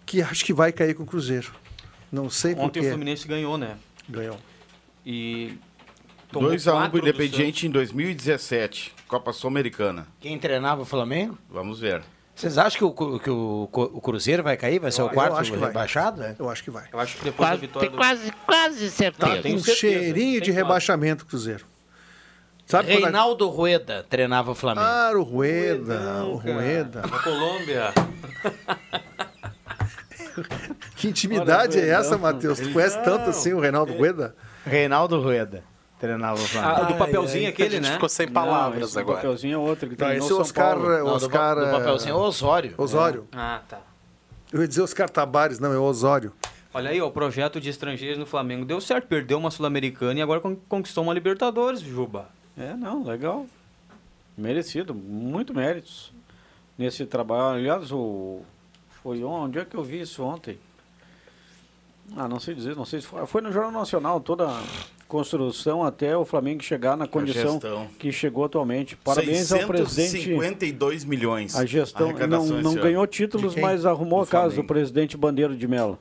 Que acho que vai cair com o Cruzeiro. Não sei por Ontem o quê. Fluminense ganhou, né? Ganhou. E. tomou 2x1 pro quatro do Independiente em 2017, Copa Sul-Americana. Quem treinava o Flamengo? Vamos ver. Vocês acham que o, que o, o Cruzeiro vai cair? Vai ser o eu quarto acho que vai. rebaixado? É? Eu acho que vai. Eu acho que depois da vitória do... Quase, quase Tá certeza. com um cheirinho de rebaixamento, Cruzeiro. Sabe quando Reinaldo Rueda treinava o Flamengo. Ah, o Rueda, o Rueda. Na Colômbia. Que intimidade Olha, é essa. Matheus? Tu conhece tanto assim o Reinaldo Rueda? Reinaldo Rueda treinava o Flamengo. Ah, do papelzinho aquele, né? Não, esse do papelzinho é outro que Não, treinou esse é São Oscar, Paulo. é Não, do Oscar, do é- papelzinho é Osório. Osório. Ah, tá. Eu ia dizer Oscar Tabares, não, é Osório. Olha aí, ó, o projeto de estrangeiros no Flamengo deu certo, perdeu uma Sul-Americana e agora con- conquistou uma Libertadores, Juba. É, não, legal. Merecido, muito méritos nesse trabalho. Aliás, o foi onde é que eu vi isso ontem? Ah, não sei dizer, não sei se foi, foi no Jornal Nacional, toda a construção até o Flamengo chegar na condição que chegou atualmente. Parabéns ao presidente. 52 milhões. A gestão não, arrecadação não esse ganhou títulos, mas arrumou a casa do presidente Bandeiro de Melo.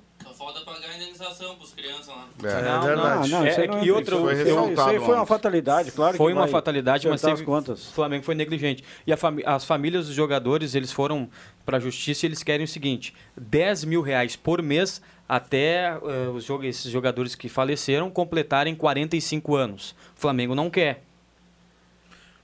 É, Não, verdade. não, Não, é, isso aí não e é- outra, isso foi eu- ressaltado Isso aí foi uma fatalidade, claro que Foi uma fatalidade, mas teve, as contas. o Flamengo foi negligente. E a fami- as famílias dos jogadores, eles foram para a justiça e eles querem o seguinte, 10 mil reais por mês até eh, os joga- esses jogadores que faleceram completarem 45 anos. O Flamengo não quer.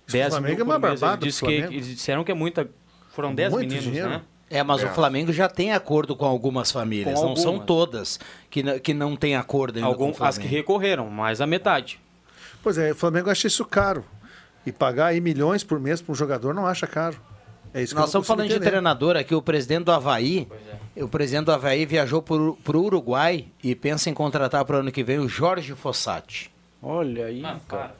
Pro Flamengo é uma barbada disse que, eles disseram que é muita... Foram 10 Muito meninos, dinheiro. né? É, mas o Flamengo já tem acordo com algumas famílias. Com não são todas que, que não tem acordo ainda Algum, com o as que recorreram, mais a metade. Pois é, o Flamengo acha isso caro. E pagar aí milhões por mês para um jogador não acha caro. É isso Nós estamos falando de entender. treinador aqui, o presidente do Havaí. O presidente do Havaí viajou para o Uruguai e pensa em contratar para o ano que vem o Jorge Fossati. Olha aí, cara.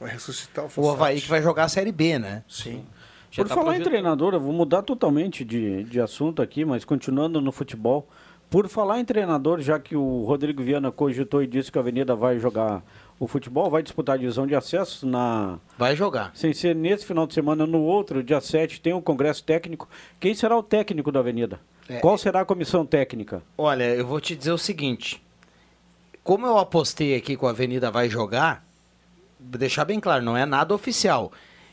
Vai ressuscitar o O Fossati. Havaí que vai jogar a Série B, né? Sim. Já Por tá falar em projet- treinador, eu vou mudar totalmente de, de assunto aqui, mas continuando no futebol. Por falar em treinador, já que o Rodrigo Viana cogitou e disse que a Avenida vai jogar o futebol, vai disputar a divisão de acesso na. Vai jogar. Sem ser nesse final de semana, no outro, dia 7, tem o Congresso Técnico. Quem será o técnico da Avenida? É, Qual será a comissão técnica? Olha, eu vou te dizer o seguinte. Como eu apostei aqui que a Avenida vai jogar, deixar bem claro, não é nada oficial.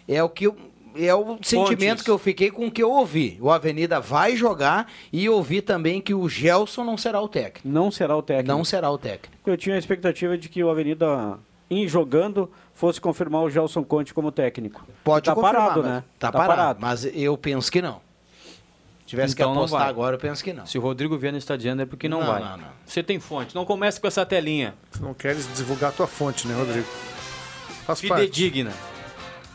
É o que eu- é o sentimento que eu fiquei com o que eu ouvi. O Avenida vai jogar e ouvi também que o Gelson não será o técnico. Não será o técnico. Não será o técnico. Eu tinha a expectativa de que o Avenida, em jogando, fosse confirmar o Gelson Conte como técnico. Pode tá confirmar, parado, mas- né? Tá, parado, mas eu penso que não. Se tivesse Então que apostar agora, eu penso que não. Se o Rodrigo Viana está dizendo é porque não, Não, vai. não, não. Você tem fonte. Não comece com essa telinha. Tu não queres divulgar a tua fonte, né, Rodrigo? Faz parte.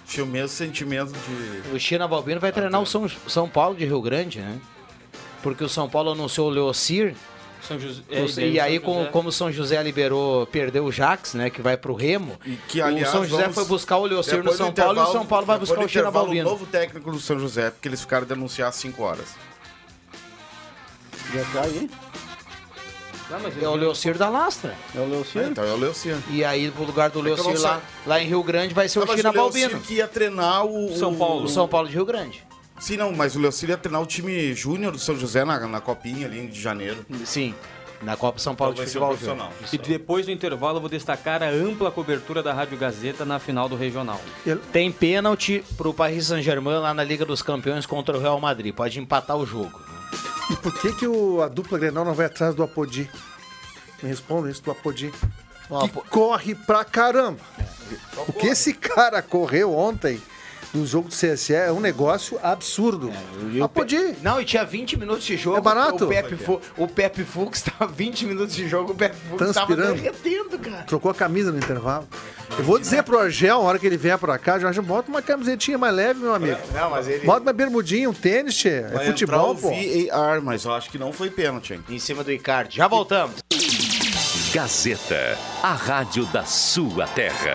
Tinha o mesmo sentimento de. O China Balbino vai treinar o São, São Paulo de Rio Grande, né? Porque o São Paulo anunciou o Leocir. São José, e daí aí, São com- José- como o São José liberou, perdeu o Jax, né? Que vai pro Remo. Que, aliás, o São José vamos- foi buscar o Leocir no São Paulo e o São Paulo vai buscar o China Balbino. O novo técnico do São José, porque eles ficaram de anunciar às 5 horas. Já tá aí. É o Leocir da Lastra. É o Leocir? então é o Leocir. E aí, pro lugar do É não Leocir lá, lá em Rio Grande, vai ser Ah, o mas China o Leocir Balbino. que ia treinar o... São Paulo. o- São Paulo de Rio Grande. Sim, não, mas o Leocir ia treinar o time júnior do São José na, na copinha ali de janeiro. Sim, na Copa São Paulo Então de vai ser o Futebol. profissional. Isso E depois do intervalo eu vou destacar a ampla cobertura da Rádio Gazeta na final do Regional. Tem pênalti pro Paris Saint-Germain lá na Liga dos Campeões contra o Real Madrid. Pode empatar o jogo. E por que, que o, a dupla Grenal não vai atrás do Apodi? Me responda isso do Apodi. Que corre pra caramba. O que esse cara correu ontem do jogo do CSE é um negócio absurdo. Apodi. Não, e tinha 20 minutos de jogo. É barato? O Pepe, Fu, o Pepe Fux estava 20 minutos de jogo, o Pepe Fux derretendo, cara. Trocou a camisa no intervalo. Eu vou dizer pro Argel, na hora que ele vier pra cá, Jorge, bota uma camisetinha mais leve, meu amigo. Não, mas ele... Bota uma bermudinha, um tênis, tchê. É futebol, pô. o VAR, mas eu acho que não foi pênalti, hein? Em cima do Icardi. Já voltamos. Gazeta, a rádio da sua terra.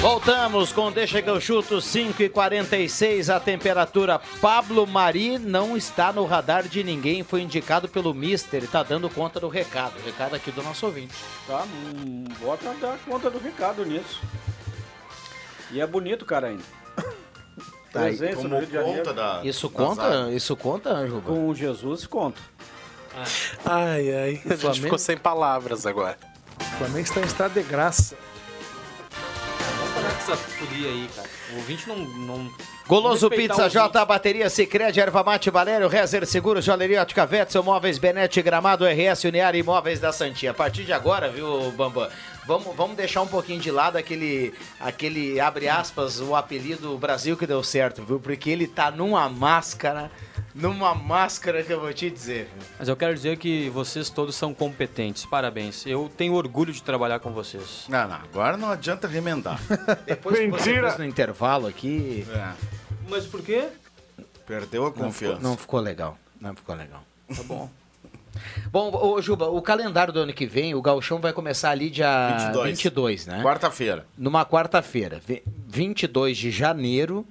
Voltamos com Deixa que eu chuto 5 e 46 a temperatura. Pablo Mari não está no radar de ninguém, foi indicado pelo Mister e tá dando conta do recado. Recado aqui do nosso ouvinte. Tá, hum, bota dar conta do recado nisso. E é bonito, cara, ainda. Tá aí. Presença no Rio de Janeiro. conta da... Isso da conta? zaga. Isso conta, Juba? Com Jesus, conta. Ai, ai. A gente Flamengo? ficou sem palavras agora. O Flamengo está em estado de graça. Essa folia aí, cara. O ouvinte não... não Goloso Pizza J, bateria Sicredi, Erva Mate, Valério, Rezer Seguros, Joalheria Ótica Vetzel, Móveis Benete, Gramado, RS, Uniar e Móveis da Santinha. A partir de agora, viu, Bambam, vamos, vamos deixar um pouquinho de lado aquele, aquele, abre aspas, o apelido Brasil que deu certo, viu? Porque ele tá numa máscara, numa máscara que eu vou te dizer. viu? Mas eu quero dizer que vocês todos são competentes. Parabéns. Eu tenho orgulho de trabalhar com vocês. Não, não, agora não adianta remendar. Depois que você fez no intervalo aqui... É, Mas por quê? perdeu a Não ficou, confiança. não ficou legal. Não ficou legal. Tá bom. Bom, ô, Juba, o calendário do ano que vem, o Gauchão vai começar ali dia 22, 22. né? Quarta-feira. Numa quarta-feira, ve- 22 de janeiro.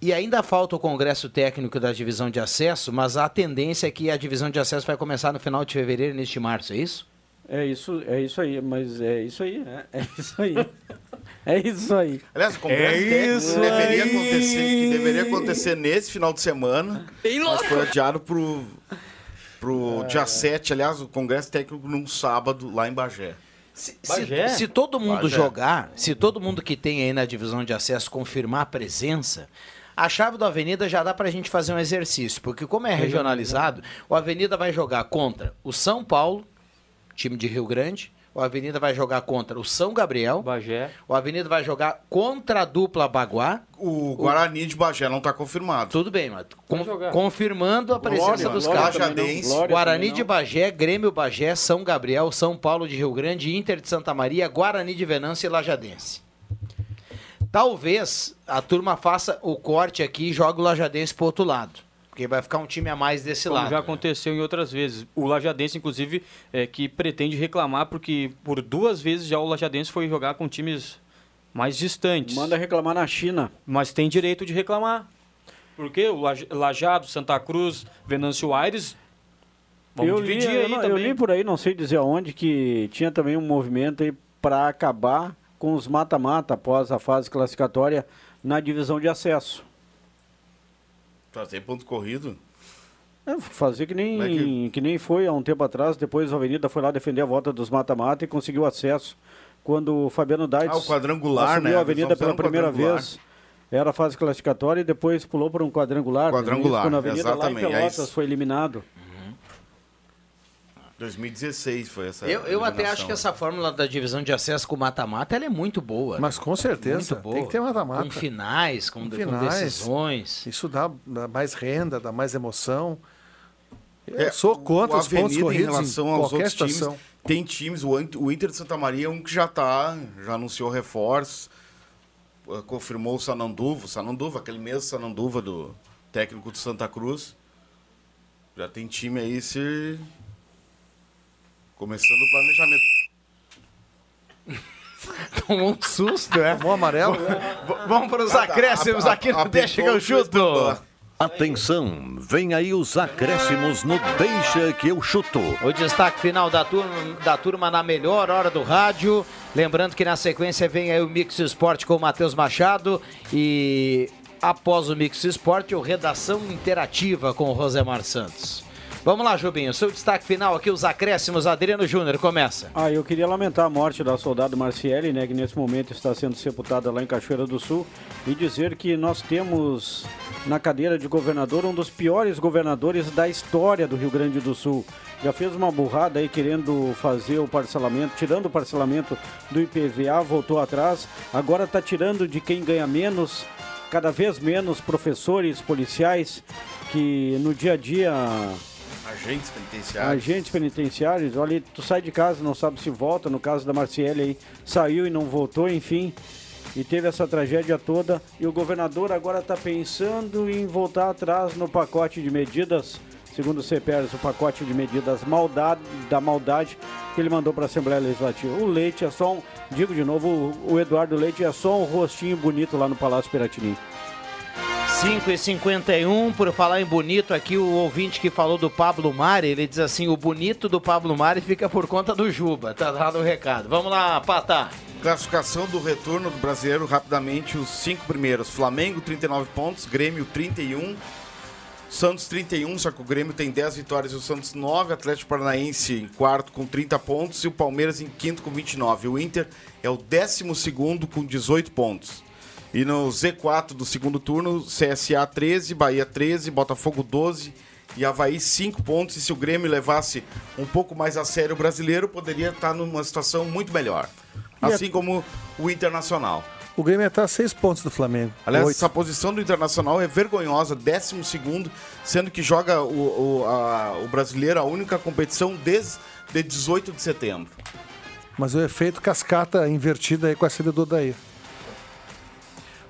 E ainda falta o congresso técnico da divisão de acesso, mas a tendência é que a divisão de acesso vai começar no final de fevereiro e de março, é isso? É isso, é isso aí, mas é isso aí, é, é isso aí. É isso aí. Aliás, o congresso É isso deveria acontecer, que deveria acontecer nesse final de semana, Bem mas foi adiado pro, pro dia 7, aliás, o congresso técnico num sábado lá em Bagé. Se, se todo mundo Bagé. jogar, se todo mundo que tem aí na divisão de acesso confirmar a presença, a chave do Avenida já dá pra gente fazer um exercício, porque como é regionalizado, o Avenida vai jogar contra o São Paulo, time de Rio Grande, o Avenida vai jogar contra o São Gabriel, Bagé. o Avenida vai jogar contra a dupla Baguá. O Guarani de Bagé não está confirmado. Tudo bem, mas jogar. confirmando a presença Glória, dos Glória caras. Guarani de. Bagé, Grêmio Bagé, São Gabriel, São Paulo de Rio Grande, Inter de Santa Maria, Guarani de Venâncio e Lajadense. Talvez a turma faça o corte aqui e jogue o Lajadense pro outro lado. Porque vai ficar um time a mais desse Como lado. já aconteceu em outras vezes. O Lajadense, inclusive, é, que pretende reclamar porque por duas vezes já o Lajadense foi jogar com times mais distantes. Manda reclamar na China. Mas tem direito de reclamar. Porque o Laj- Lajado, Santa Cruz, Venâncio Aires. Vamos eu, li, dividir eu, aí não- também. eu li por aí, não sei dizer aonde, que tinha também um movimento aí para acabar com os mata-mata após a fase classificatória na divisão de acesso. Fazer ponto corrido. É, fazer que nem, é que- que... nem foi há um tempo atrás, depois a Avenida foi lá defender a volta dos mata-mata e conseguiu acesso quando o Fabiano Daitz Ah, o quadrangular, né? a Avenida pela primeira vez. Era a fase classificatória e depois pulou para um quadrangular. Quadrangular, Quando a Avenida exatamente, lá em é Pelotas isso. foi eliminado. 2016 foi essa. Eu, eu até acho que essa fórmula da divisão de acesso com mata-mata ela é muito boa. Mas com certeza, Muito boa. tem que ter mata-mata. Com finais, com, com decisões. Isso dá, dá mais renda, dá mais emoção. Eu É, sou contra o os pontos corridos em relação em aos outros situação. times. Tem times, o Inter de Santa Maria é um que já tá, já anunciou reforços, eh, confirmou o Sananduva, Sananduva, aquele mesmo Sananduva do técnico do Santa Cruz. Já tem time aí se começando o planejamento. Tomou um susto, é? Tomou amarelo? V- Vamos para os Ah, acréscimos a- a- aqui no Deixa que eu chuto. Atenção, vem aí os acréscimos no Deixa que eu chuto. O destaque final da turma, da turma na melhor hora do rádio. Lembrando que na sequência vem aí o Mix Esporte com o Matheus Machado e após o Mix Esporte, o Redação Interativa com o Rosemar Santos. Vamos lá, Jubinho. Seu destaque final aqui, os acréscimos. Adriano Júnior, começa. Ah, eu queria lamentar a morte da soldado Marciele, né, que nesse momento está sendo sepultada lá em Cachoeira do Sul, e dizer que nós temos na cadeira de governador um dos piores governadores da história do Rio Grande do Sul. Já fez uma burrada aí querendo fazer o parcelamento, tirando o parcelamento do IPVA, voltou atrás, agora está tirando de quem ganha menos, cada vez menos professores, policiais, que no dia a dia Agentes penitenciários. Agentes penitenciários, olha, tu sai de casa, não sabe se volta, no caso da Marciele aí, saiu e não voltou, enfim, e teve essa tragédia toda, e o governador agora está pensando em voltar atrás no pacote de medidas, segundo o CPERS, o pacote de medidas maldade, da maldade que ele mandou para a Assembleia Legislativa. O Leite é só um, digo de novo, o, o Eduardo Leite é só um rostinho bonito lá no Palácio Piratini. 5 e 51 por falar em bonito aqui, o ouvinte que falou do Pablo Mari, ele diz assim, o bonito do Pablo Mari fica por conta do Juba, tá dado o recado. Vamos lá, Patá. Classificação do retorno do brasileiro, rapidamente, os cinco primeiros. Flamengo, 39 pontos, Grêmio, 31, Santos, 31, só que o Grêmio tem 10 vitórias e o Santos 9, Atlético Paranaense em quarto com 30 pontos e o Palmeiras em quinto com 29. O Inter é o décimo segundo com 18 pontos. E no Z4 do segundo turno, CSA 13, Bahia 13, Botafogo 12 e Havaí 5 pontos. E se o Grêmio levasse um pouco mais a sério o brasileiro, poderia estar numa situação muito melhor. E a- Assim como o Internacional. O Grêmio está a seis pontos do Flamengo. Aliás, Oito. essa posição do Internacional é vergonhosa, 12 segundo, sendo que joga o, o, a- o brasileiro a única competição desde de 18 de setembro. Mas o efeito cascata invertida aí com a saída do Odair.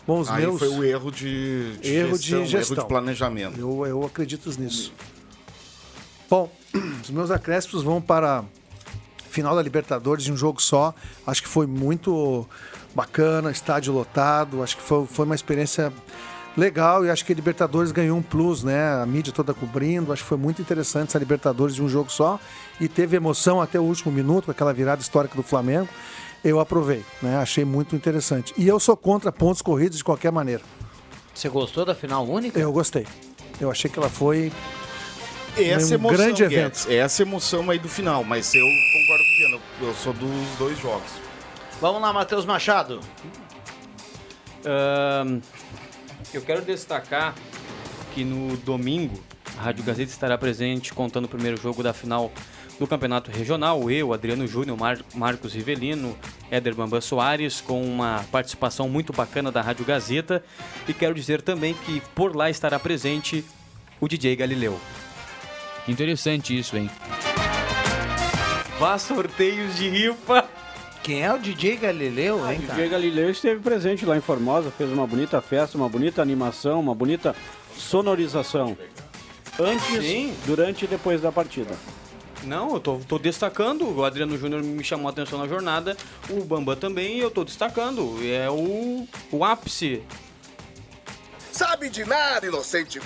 Bom, os Aí meus... foi o erro de, de erro gestão, de gestão. erro de planejamento. Eu, eu acredito nisso. Bom, os meus acréscimos vão para final da Libertadores de um jogo só. Acho que foi muito bacana, estádio lotado. Acho que foi, foi uma experiência legal e acho que a Libertadores ganhou um plus, né? A mídia toda cobrindo, acho que foi muito interessante essa Libertadores de um jogo só e teve emoção até o último minuto com aquela virada histórica do Flamengo. Eu aprovei, né? Achei muito interessante. E eu sou contra pontos corridos de qualquer maneira. Você gostou da final única? Eu gostei. Eu achei que ela foi Essa um emoção, grande evento. Guedes, essa emoção aí do final, mas eu concordo com o Viana, eu sou dos dois jogos. Vamos lá, Matheus Machado. Eu quero destacar que no domingo a Rádio Gazeta estará presente contando o primeiro jogo da final do Campeonato Regional. Eu, Adriano Júnior, Mar- Marcos Rivelino, Éder Bamba Soares, com uma participação muito bacana da Rádio Gazeta. E quero dizer também que por lá estará presente o DJ Galileu. Interessante isso, hein? Vá sorteios de rifa. Quem é o DJ Galileu, hein, O cara? DJ Galileu esteve presente lá em Formosa, fez uma bonita festa, uma bonita animação, uma bonita sonorização. Antes, Sim. durante e depois da partida. Não, eu tô, tô destacando. O Adriano Júnior me chamou a atenção na jornada. O Bamba também, eu tô destacando. É o, o ápice. Sabe de nada, inocente.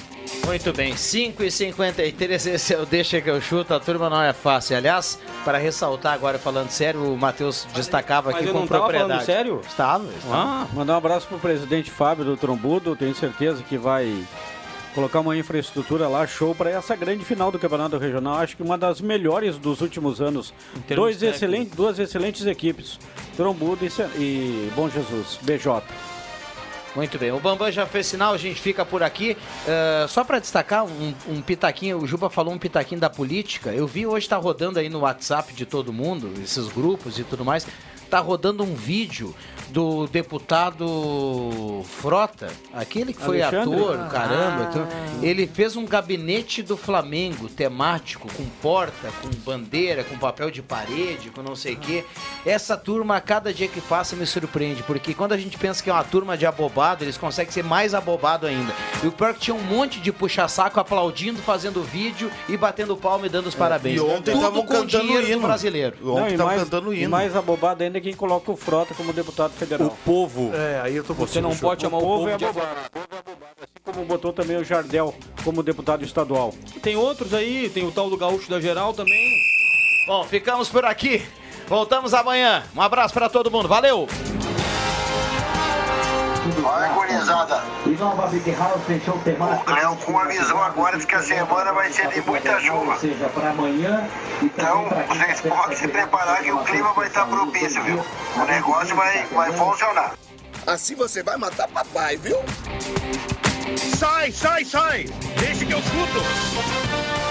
Muito bem, 5 e 53 esse é o Deixa que eu chuto, a turma não é fácil. Aliás, para ressaltar agora, falando sério, o Matheus destacava mas aqui com não tava propriedade. falando sério? Estava, estava. Ah, mandar um abraço pro presidente Fábio do Trombudo, tenho certeza que vai colocar uma infraestrutura lá, show para essa grande final do Campeonato Regional. Acho que uma das melhores dos últimos anos. Dois excelentes, duas excelentes equipes, Trombudo e, Bom Jesus, BJ. Muito bem, o Bambam já fez sinal, a gente fica por aqui. Eh, só para destacar um, um pitaquinho, o Juba falou um pitaquinho da política. Eu vi hoje tá rodando aí no WhatsApp de todo mundo, esses grupos e tudo mais. Tá rodando um vídeo do deputado Frota, aquele que foi Alexandre? ator, caramba. Ah. então, ele fez um gabinete do Flamengo temático, com porta, com bandeira, com papel de parede, com não sei o quê. Essa turma, a cada dia que passa, me surpreende, porque quando a gente pensa que é uma turma de abobado, eles conseguem ser mais abobado ainda. E o pior é que tinha um monte de puxa-saco aplaudindo, fazendo vídeo e batendo palma e dando os parabéns. e ontem estavam com cantando dinheiro do hino. brasileiro. Ontem e tava mais, cantando e hino. mais abobado ainda é quem coloca o Frota como deputado federal. O povo. É, aí eu tô Você não pode chamar o povo é de abobado. O povo é abobado, assim como botou também o Jardel como deputado estadual. Tem outros aí, tem o tal do Gaúcho da Geral também. Bom, ficamos por aqui. Voltamos amanhã. Um abraço para todo mundo. Valeu! Olha, gurizada. O Cleocum avisou agora de que a semana vai ser de muita chuva. Então, vocês podem se preparar que o clima vai estar propício, viu? O negócio vai, vai funcionar. Assim você vai matar papai, viu? Sai, sai, sai! Deixa que eu chuto!